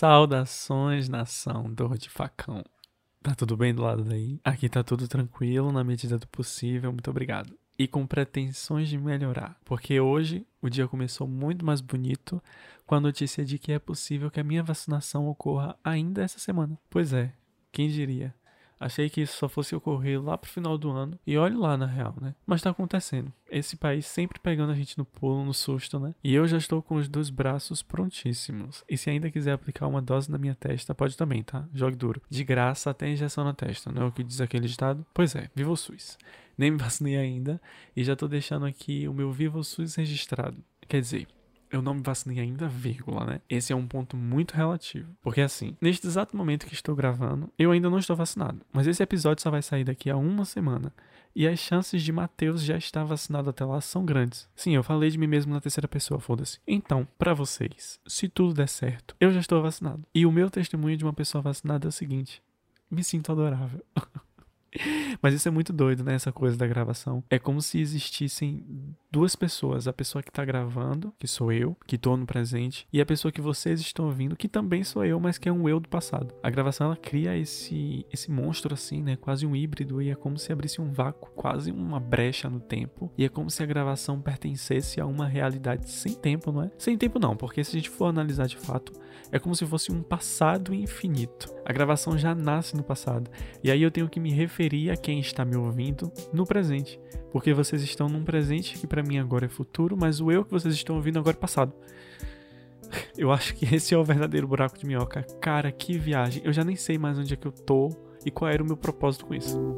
Saudações, nação dor de facão. Tá tudo bem do lado daí? Aqui tá tudo tranquilo na medida do possível, muito obrigado. E com pretensões de melhorar, porque hoje o dia começou muito mais bonito com a notícia de que é possível que a minha vacinação ocorra ainda essa semana. Pois é, quem diria? Achei que isso só fosse ocorrer lá pro final do ano. E olhe lá, na real, né? Mas tá acontecendo. Esse país sempre pegando a gente no pulo, no susto, né? E eu já estou com os dois braços prontíssimos. E se ainda quiser aplicar uma dose na minha testa, pode também, tá? Jogue duro. De graça até injeção na testa, não é o que diz aquele estado? Pois é, viva o SUS. Nem me vacinei ainda e já tô deixando aqui o meu Viva o SUS registrado. Quer dizer, eu não me vacinei ainda, vírgula, né? Esse é um ponto muito relativo. Porque assim, neste exato momento que estou gravando, eu ainda não estou vacinado. Mas esse episódio só vai sair daqui a uma semana. E as chances de Matheus já estar vacinado até lá são grandes. Sim, eu falei de mim mesmo na terceira pessoa, foda-se. Então, para vocês, se tudo der certo, eu já estou vacinado. E o meu testemunho de uma pessoa vacinada é o seguinte: me sinto adorável. Mas isso é muito doido, né? Essa coisa da gravação. É como se existissem duas pessoas. A pessoa que tá gravando, que sou eu, que tô no presente, e a pessoa que vocês estão ouvindo, que também sou eu, mas que é um eu do passado. A gravação, ela cria esse, esse monstro assim, né? Quase um híbrido, e é como se abrisse um vácuo, quase uma brecha no tempo. E é como se a gravação pertencesse a uma realidade sem tempo, não é? Sem tempo não, porque se a gente for analisar de fato, é como se fosse um passado infinito. A gravação já nasce no passado. E aí eu tenho que me referir a quem está me ouvindo no presente. Porque vocês estão num presente que para mim agora é futuro, mas o eu que vocês estão ouvindo agora é passado. Eu acho que esse é o verdadeiro buraco de minhoca. Cara, que viagem. Eu já nem sei mais onde é que eu tô e qual era o meu propósito com isso.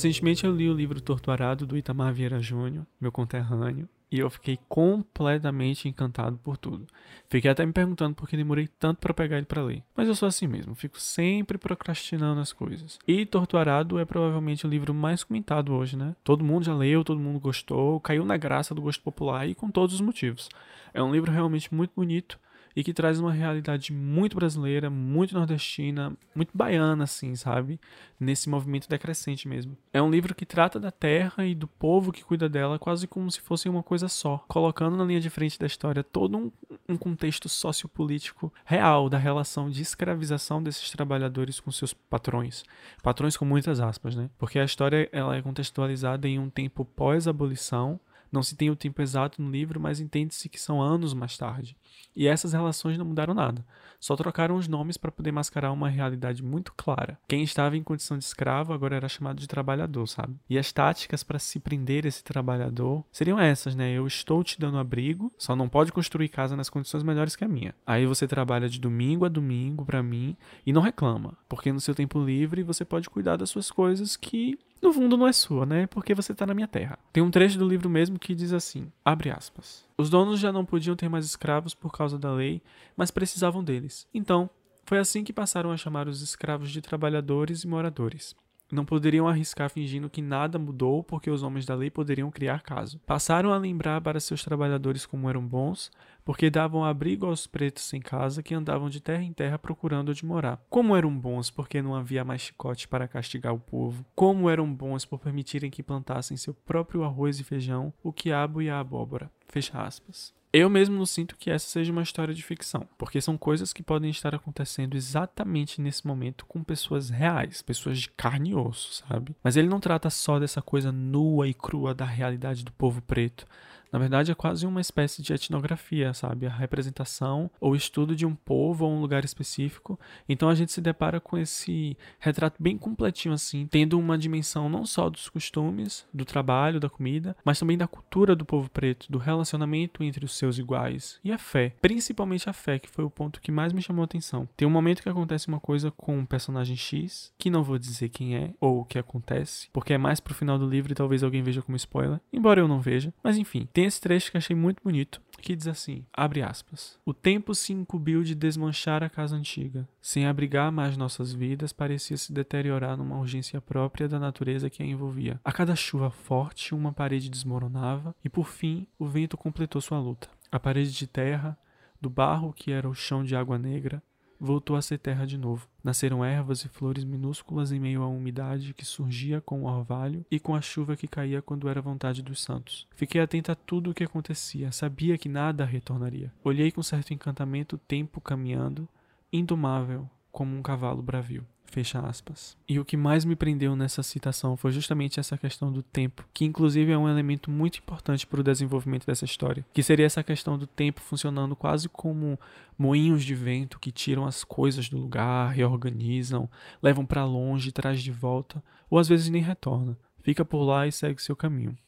Recentemente eu li o livro Torturado do Itamar Vieira Júnior, meu conterrâneo, e eu fiquei completamente encantado por tudo. Fiquei até me perguntando por que demorei tanto para pegar ele para ler. Mas eu sou assim mesmo, fico sempre procrastinando as coisas. E Torturado é provavelmente o livro mais comentado hoje, né? Todo mundo já leu, todo mundo gostou, caiu na graça do gosto popular e com todos os motivos. É um livro realmente muito bonito e que traz uma realidade muito brasileira, muito nordestina, muito baiana, assim, sabe? Nesse movimento decrescente mesmo. É um livro que trata da terra e do povo que cuida dela quase como se fosse uma coisa só, colocando na linha de frente da história todo um, um contexto sociopolítico real da relação de escravização desses trabalhadores com seus patrões. Patrões com muitas aspas, né? Porque a história ela é contextualizada em um tempo pós-abolição, não se tem o tempo exato no livro, mas entende-se que são anos mais tarde. E essas relações não mudaram nada, só trocaram os nomes para poder mascarar uma realidade muito clara. Quem estava em condição de escravo agora era chamado de trabalhador, sabe? E as táticas para se prender esse trabalhador seriam essas, né? Eu estou te dando abrigo, só não pode construir casa nas condições melhores que a minha. Aí você trabalha de domingo a domingo para mim e não reclama, porque no seu tempo livre você pode cuidar das suas coisas que no fundo não é sua, né? Porque você tá na minha terra. Tem um trecho do livro mesmo que diz assim: abre aspas. Os donos já não podiam ter mais escravos por causa da lei, mas precisavam deles. Então, foi assim que passaram a chamar os escravos de trabalhadores e moradores. Não poderiam arriscar fingindo que nada mudou porque os homens da lei poderiam criar caso. Passaram a lembrar para seus trabalhadores como eram bons, porque davam abrigo aos pretos sem casa que andavam de terra em terra procurando onde morar. Como eram bons porque não havia mais chicote para castigar o povo. Como eram bons por permitirem que plantassem seu próprio arroz e feijão, o quiabo e a abóbora. Fecha aspas. Eu mesmo não sinto que essa seja uma história de ficção, porque são coisas que podem estar acontecendo exatamente nesse momento com pessoas reais, pessoas de carne e osso, sabe? Mas ele não trata só dessa coisa nua e crua da realidade do povo preto, na verdade, é quase uma espécie de etnografia, sabe? A representação ou estudo de um povo ou um lugar específico. Então a gente se depara com esse retrato bem completinho, assim, tendo uma dimensão não só dos costumes, do trabalho, da comida, mas também da cultura do povo preto, do relacionamento entre os seus iguais e a fé. Principalmente a fé, que foi o ponto que mais me chamou a atenção. Tem um momento que acontece uma coisa com um personagem X, que não vou dizer quem é ou o que acontece, porque é mais pro final do livro e talvez alguém veja como spoiler, embora eu não veja. Mas enfim, tem esse trecho que achei muito bonito, que diz assim, abre aspas. O tempo se incumbiu de desmanchar a casa antiga. Sem abrigar mais nossas vidas, parecia se deteriorar numa urgência própria da natureza que a envolvia. A cada chuva forte, uma parede desmoronava e, por fim, o vento completou sua luta. A parede de terra, do barro que era o chão de água negra, voltou a ser terra de novo. Nasceram ervas e flores minúsculas em meio à umidade que surgia com o orvalho e com a chuva que caía quando era vontade dos santos. Fiquei atenta a tudo o que acontecia, sabia que nada retornaria. Olhei com certo encantamento o tempo caminhando, indomável como um cavalo bravio. Fecha aspas. E o que mais me prendeu nessa citação foi justamente essa questão do tempo, que inclusive é um elemento muito importante para o desenvolvimento dessa história, que seria essa questão do tempo funcionando quase como moinhos de vento que tiram as coisas do lugar, reorganizam, levam para longe, traz de volta, ou às vezes nem retorna, fica por lá e segue seu caminho.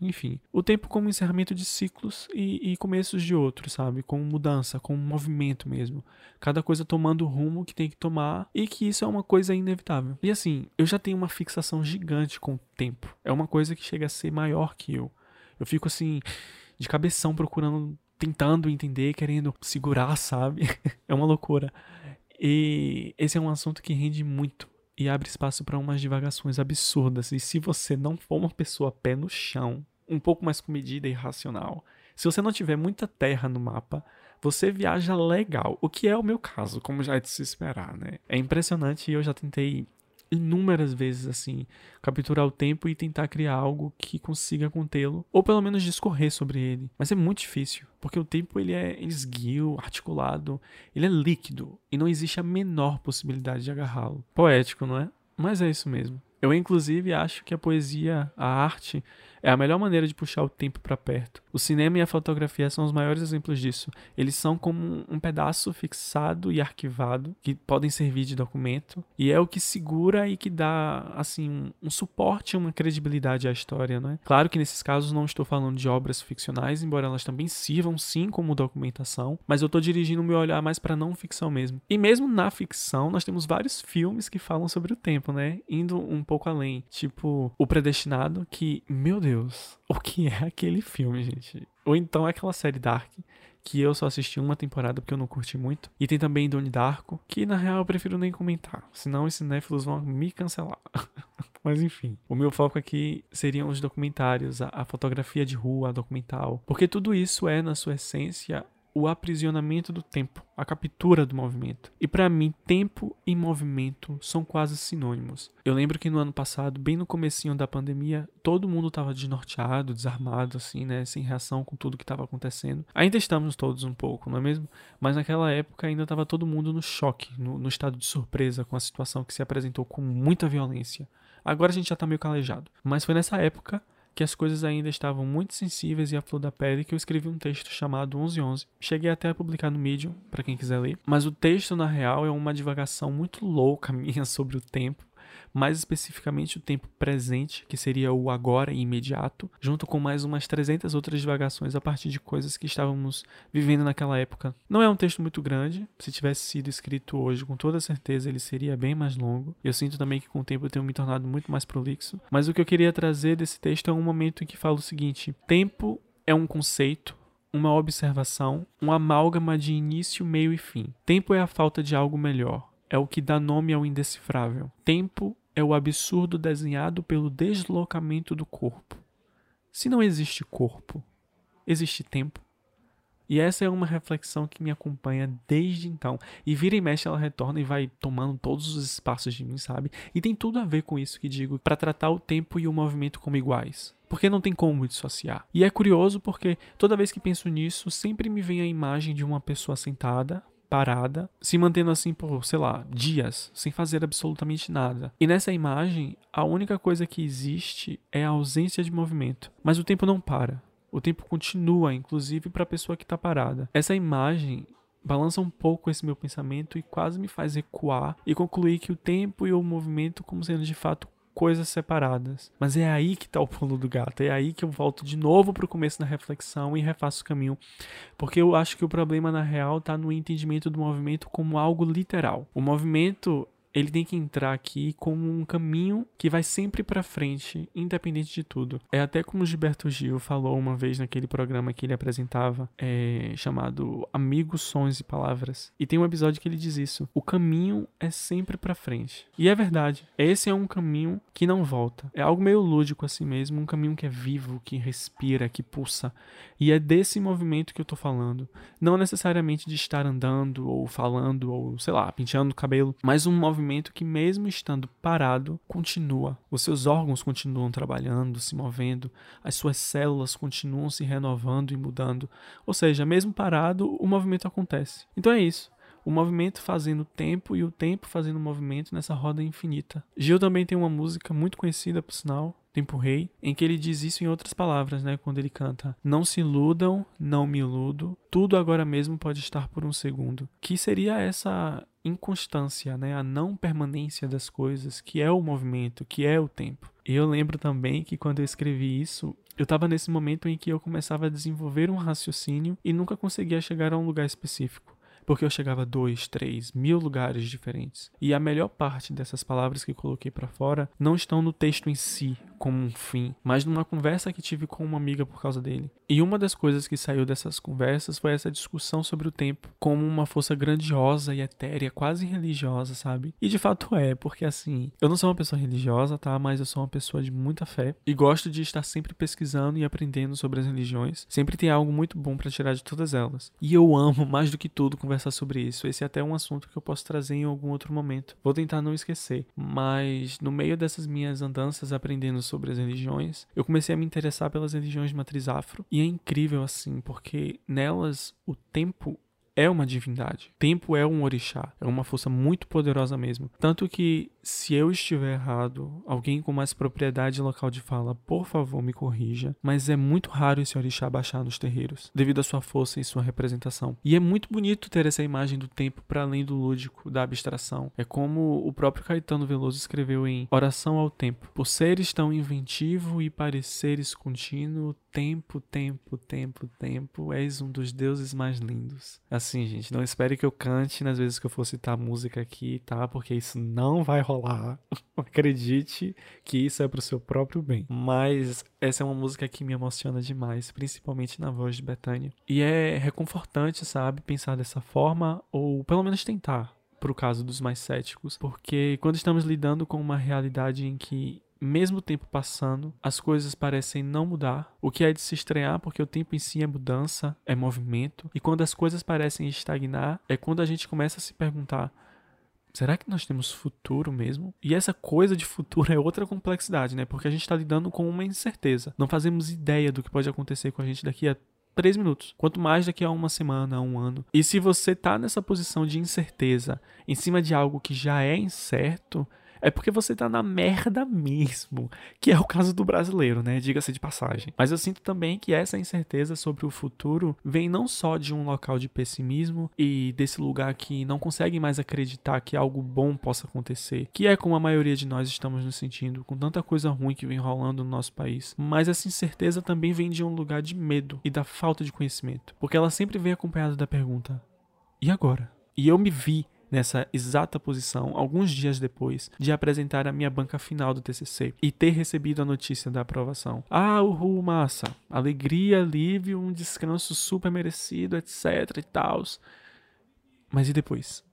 Enfim, o tempo como encerramento de ciclos e, e começos de outros, sabe? Com mudança, com movimento mesmo. Cada coisa tomando o rumo que tem que tomar e que isso é uma coisa inevitável. E assim, eu já tenho uma fixação gigante com o tempo. É uma coisa que chega a ser maior que eu. Eu fico assim, de cabeção procurando, tentando entender, querendo segurar, sabe? é uma loucura. E esse é um assunto que rende muito e abre espaço para umas divagações absurdas. E se você não for uma pessoa pé no chão, um pouco mais comedida e racional, se você não tiver muita terra no mapa, você viaja legal, o que é o meu caso, como já é de se esperar, né? É impressionante e eu já tentei inúmeras vezes assim, capturar o tempo e tentar criar algo que consiga contê-lo, ou pelo menos discorrer sobre ele. Mas é muito difícil, porque o tempo ele é esguio, articulado, ele é líquido e não existe a menor possibilidade de agarrá-lo. Poético, não é? Mas é isso mesmo. Eu, inclusive, acho que a poesia, a arte, é a melhor maneira de puxar o tempo para perto. O cinema e a fotografia são os maiores exemplos disso. Eles são como um pedaço fixado e arquivado que podem servir de documento e é o que segura e que dá assim um suporte, uma credibilidade à história, não é? Claro que nesses casos não estou falando de obras ficcionais, embora elas também sirvam sim como documentação, mas eu estou dirigindo o meu olhar mais para não ficção mesmo. E mesmo na ficção, nós temos vários filmes que falam sobre o tempo, né? Indo um pouco além, tipo O Predestinado, que, meu Deus, o que é aquele filme, gente? Ou então é aquela série Dark, que eu só assisti uma temporada porque eu não curti muito. E tem também Donnie Darko, que na real eu prefiro nem comentar, senão os cinéfilos vão me cancelar. Mas enfim, o meu foco aqui seriam os documentários, a, a fotografia de rua, a documental, porque tudo isso é, na sua essência, o aprisionamento do tempo, a captura do movimento. E para mim, tempo e movimento são quase sinônimos. Eu lembro que no ano passado, bem no comecinho da pandemia, todo mundo estava desnorteado, desarmado assim, né, sem reação com tudo que estava acontecendo. Ainda estamos todos um pouco, não é mesmo? Mas naquela época ainda estava todo mundo no choque, no, no estado de surpresa com a situação que se apresentou com muita violência. Agora a gente já está meio calejado. Mas foi nessa época que as coisas ainda estavam muito sensíveis e à flor da pele que eu escrevi um texto chamado 1111. Cheguei até a publicar no Medium, para quem quiser ler, mas o texto na real é uma divagação muito louca minha sobre o tempo mais especificamente o tempo presente, que seria o agora e imediato, junto com mais umas 300 outras divagações a partir de coisas que estávamos vivendo naquela época. Não é um texto muito grande, se tivesse sido escrito hoje, com toda certeza ele seria bem mais longo. Eu sinto também que com o tempo eu tenho me tornado muito mais prolixo, mas o que eu queria trazer desse texto é um momento em que falo o seguinte: tempo é um conceito uma observação, um amálgama de início, meio e fim. Tempo é a falta de algo melhor é o que dá nome ao indecifrável. Tempo é o absurdo desenhado pelo deslocamento do corpo. Se não existe corpo, existe tempo. E essa é uma reflexão que me acompanha desde então. E vira e mexe ela retorna e vai tomando todos os espaços de mim, sabe? E tem tudo a ver com isso que digo, para tratar o tempo e o movimento como iguais. Porque não tem como dissociar. E é curioso porque toda vez que penso nisso, sempre me vem a imagem de uma pessoa sentada, parada, se mantendo assim por, sei lá, dias, sem fazer absolutamente nada. E nessa imagem, a única coisa que existe é a ausência de movimento. Mas o tempo não para. O tempo continua, inclusive para a pessoa que está parada. Essa imagem balança um pouco esse meu pensamento e quase me faz recuar e concluir que o tempo e o movimento como sendo de fato coisas separadas. Mas é aí que está o pulo do gato. É aí que eu volto de novo para o começo da reflexão e refaço o caminho. Porque eu acho que o problema, na real, está no entendimento do movimento como algo literal. O movimento ele tem que entrar aqui como um caminho que vai sempre para frente, independente de tudo. É até como o Gilberto Gil falou uma vez naquele programa que ele apresentava, é, chamado Amigos, Sons e Palavras. E tem um episódio que ele diz isso: o caminho é sempre para frente. E é verdade. Esse é um caminho que não volta. É algo meio lúdico assim mesmo, um caminho que é vivo, que respira, que pulsa. E é desse movimento que eu tô falando. Não necessariamente de estar andando ou falando ou sei lá, penteando o cabelo, mas um movimento movimento que, mesmo estando parado, continua. Os seus órgãos continuam trabalhando, se movendo, as suas células continuam se renovando e mudando. Ou seja, mesmo parado, o movimento acontece. Então é isso o movimento fazendo tempo e o tempo fazendo movimento nessa roda infinita. Gil também tem uma música muito conhecida, por sinal, Tempo Rei, em que ele diz isso em outras palavras, né? Quando ele canta: Não se iludam, não me iludo, tudo agora mesmo pode estar por um segundo. Que seria essa inconstância, né? A não permanência das coisas, que é o movimento, que é o tempo. Eu lembro também que quando eu escrevi isso, eu estava nesse momento em que eu começava a desenvolver um raciocínio e nunca conseguia chegar a um lugar específico porque eu chegava a dois, três, mil lugares diferentes. E a melhor parte dessas palavras que coloquei para fora não estão no texto em si, como um fim, mas numa conversa que tive com uma amiga por causa dele. E uma das coisas que saiu dessas conversas foi essa discussão sobre o tempo como uma força grandiosa e etérea, quase religiosa, sabe? E de fato é, porque assim, eu não sou uma pessoa religiosa, tá? Mas eu sou uma pessoa de muita fé e gosto de estar sempre pesquisando e aprendendo sobre as religiões. Sempre tem algo muito bom para tirar de todas elas. E eu amo mais do que tudo conversar sobre isso. Esse é até um assunto que eu posso trazer em algum outro momento. Vou tentar não esquecer. Mas no meio dessas minhas andanças aprendendo sobre as religiões, eu comecei a me interessar pelas religiões de matriz afro. E é incrível assim, porque nelas o tempo é uma divindade. Tempo é um orixá, é uma força muito poderosa mesmo. Tanto que, se eu estiver errado, alguém com mais propriedade local de fala, por favor, me corrija. Mas é muito raro esse orixá baixar nos terreiros, devido à sua força e sua representação. E é muito bonito ter essa imagem do tempo para além do lúdico, da abstração. É como o próprio Caetano Veloso escreveu em Oração ao Tempo. Por seres tão inventivo e pareceres contínuo, tempo, tempo, tempo, tempo, és um dos deuses mais lindos. Assim, gente, não espere que eu cante nas vezes que eu for citar música aqui, tá? Porque isso não vai rolar. Acredite que isso é pro seu próprio bem. Mas essa é uma música que me emociona demais, principalmente na voz de Betânia. E é reconfortante, sabe, pensar dessa forma, ou pelo menos tentar, pro caso dos mais céticos, porque quando estamos lidando com uma realidade em que mesmo tempo passando, as coisas parecem não mudar, o que é de se estranhar porque o tempo em si é mudança, é movimento, e quando as coisas parecem estagnar, é quando a gente começa a se perguntar: será que nós temos futuro mesmo? E essa coisa de futuro é outra complexidade, né? Porque a gente está lidando com uma incerteza. Não fazemos ideia do que pode acontecer com a gente daqui a três minutos. Quanto mais daqui a uma semana, a um ano. E se você tá nessa posição de incerteza em cima de algo que já é incerto, é porque você tá na merda mesmo, que é o caso do brasileiro, né? Diga-se de passagem. Mas eu sinto também que essa incerteza sobre o futuro vem não só de um local de pessimismo e desse lugar que não consegue mais acreditar que algo bom possa acontecer, que é como a maioria de nós estamos nos sentindo, com tanta coisa ruim que vem rolando no nosso país. Mas essa incerteza também vem de um lugar de medo e da falta de conhecimento, porque ela sempre vem acompanhada da pergunta: e agora? E eu me vi nessa exata posição alguns dias depois de apresentar a minha banca final do TCC e ter recebido a notícia da aprovação. Ah, uhul, massa! Alegria, alívio, um descanso super merecido, etc e tal. Mas e depois?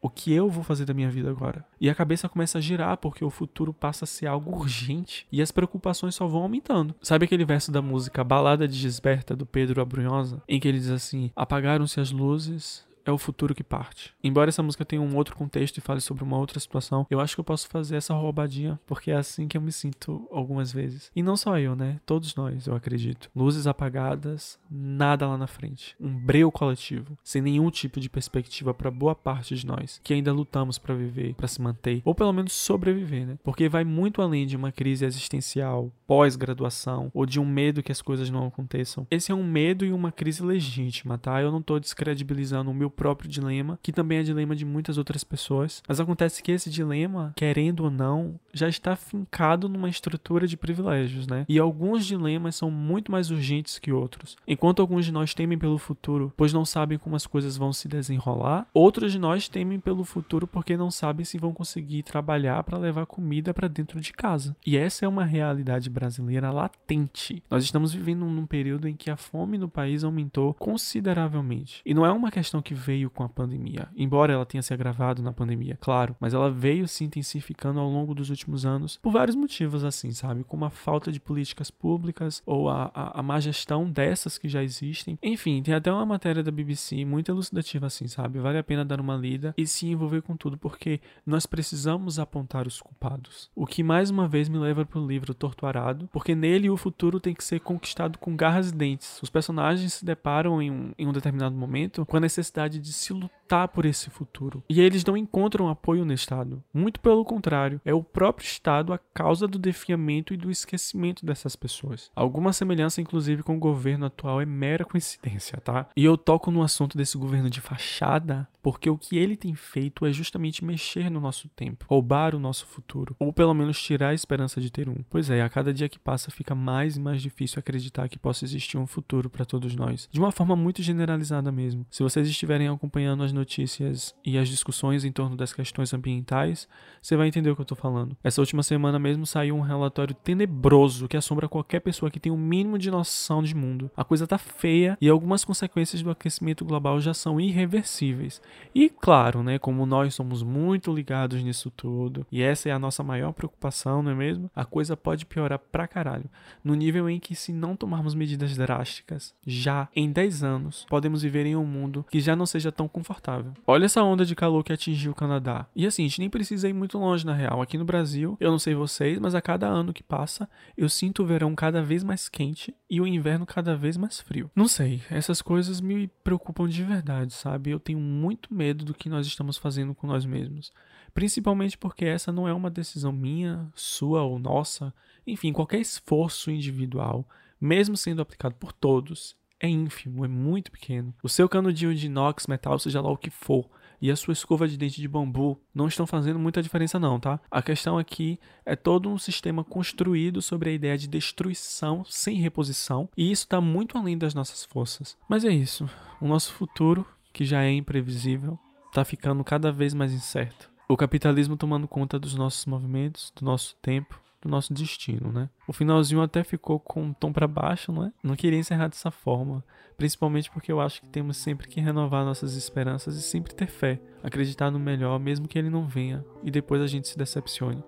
O que eu vou fazer da minha vida agora? E a cabeça começa a girar porque o futuro passa a ser algo urgente e as preocupações só vão aumentando. Sabe aquele verso da música Balada de Gisberta do Pedro Abrunhosa, em que ele diz assim: Apagaram-se as luzes, é o futuro que parte. Embora essa música tenha um outro contexto e fale sobre uma outra situação, eu acho que eu posso fazer essa roubadinha, porque é assim que eu me sinto algumas vezes. E não só eu, né? Todos nós, eu acredito. Luzes apagadas, nada lá na frente. Um breu coletivo, sem nenhum tipo de perspectiva para boa parte de nós que ainda lutamos para viver, para se manter, ou pelo menos sobreviver, né? Porque vai muito além de uma crise existencial, pós-graduação, ou de um medo que as coisas não aconteçam. Esse é um medo e uma crise legítima, tá? Eu não tô descredibilizando o meu próprio dilema, que também é dilema de muitas outras pessoas. Mas acontece que esse dilema, querendo ou não, já está fincado numa estrutura de privilégios, né? E alguns dilemas são muito mais urgentes que outros. Enquanto alguns de nós temem pelo futuro, pois não sabem como as coisas vão se desenrolar, outros de nós temem pelo futuro porque não sabem se vão conseguir trabalhar para levar comida para dentro de casa. E essa é uma realidade brasileira latente. Nós estamos vivendo num período em que a fome no país aumentou consideravelmente. E não é uma questão que veio com a pandemia, embora ela tenha se agravado na pandemia, claro, mas ela veio se intensificando ao longo dos últimos anos por vários motivos, assim, sabe? Como a falta de políticas públicas ou a, a, a má gestão dessas que já existem. Enfim, tem até uma matéria da BBC muito elucidativa, assim, sabe? Vale a pena dar uma lida e se envolver com tudo, porque nós precisamos apontar os culpados. O que mais uma vez me leva para o livro Torturado, porque nele o futuro tem que ser conquistado com garras e dentes. Os personagens se deparam em um, em um determinado momento com a necessidade de se lutar por esse futuro. E eles não encontram apoio no Estado. Muito pelo contrário, é o próprio Estado a causa do defiamento e do esquecimento dessas pessoas. Alguma semelhança, inclusive, com o governo atual é mera coincidência, tá? E eu toco no assunto desse governo de fachada porque o que ele tem feito é justamente mexer no nosso tempo, roubar o nosso futuro, ou pelo menos tirar a esperança de ter um. Pois é, a cada dia que passa fica mais e mais difícil acreditar que possa existir um futuro para todos nós, de uma forma muito generalizada mesmo. Se vocês estiverem acompanhando as notícias e as discussões em torno das questões ambientais, você vai entender o que eu tô falando. Essa última semana mesmo saiu um relatório tenebroso que assombra qualquer pessoa que tem o um mínimo de noção de mundo. A coisa tá feia e algumas consequências do aquecimento global já são irreversíveis. E claro, né, como nós somos muito ligados nisso tudo, e essa é a nossa maior preocupação, não é mesmo? A coisa pode piorar pra caralho. No nível em que, se não tomarmos medidas drásticas, já em 10 anos, podemos viver em um mundo que já não seja tão confortável. Olha essa onda de calor que atingiu o Canadá. E assim, a gente nem precisa ir muito longe na real. Aqui no Brasil, eu não sei vocês, mas a cada ano que passa, eu sinto o verão cada vez mais quente e o inverno cada vez mais frio. Não sei, essas coisas me preocupam de verdade, sabe? Eu tenho muito medo do que nós estamos fazendo com nós mesmos. Principalmente porque essa não é uma decisão minha, sua ou nossa. Enfim, qualquer esforço individual, mesmo sendo aplicado por todos, é ínfimo, é muito pequeno. O seu canudinho de inox, metal, seja lá o que for, e a sua escova de dente de bambu não estão fazendo muita diferença não, tá? A questão aqui é todo um sistema construído sobre a ideia de destruição sem reposição, e isso está muito além das nossas forças. Mas é isso. O nosso futuro que já é imprevisível, está ficando cada vez mais incerto. O capitalismo tomando conta dos nossos movimentos, do nosso tempo, do nosso destino, né? O finalzinho até ficou com um tom para baixo, não é? Não queria encerrar dessa forma, principalmente porque eu acho que temos sempre que renovar nossas esperanças e sempre ter fé, acreditar no melhor, mesmo que ele não venha e depois a gente se decepcione.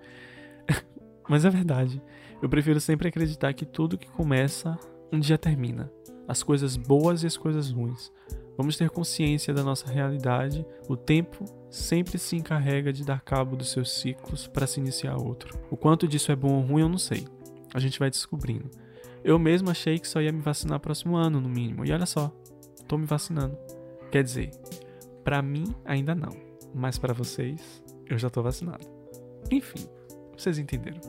Mas é verdade. Eu prefiro sempre acreditar que tudo que começa um dia termina. As coisas boas e as coisas ruins. Vamos ter consciência da nossa realidade. O tempo sempre se encarrega de dar cabo dos seus ciclos para se iniciar outro. O quanto disso é bom ou ruim, eu não sei. A gente vai descobrindo. Eu mesmo achei que só ia me vacinar próximo ano, no mínimo. E olha só, tô me vacinando. Quer dizer, para mim ainda não, mas para vocês eu já tô vacinado. Enfim, vocês entenderam.